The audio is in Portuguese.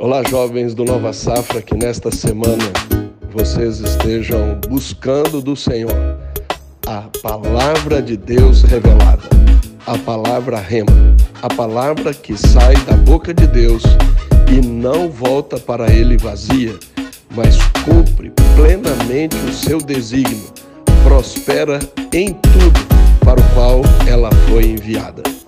Olá, jovens do Nova Safra, que nesta semana vocês estejam buscando do Senhor a palavra de Deus revelada, a palavra rema, a palavra que sai da boca de Deus e não volta para ele vazia, mas cumpre plenamente o seu desígnio, prospera em tudo para o qual ela foi enviada.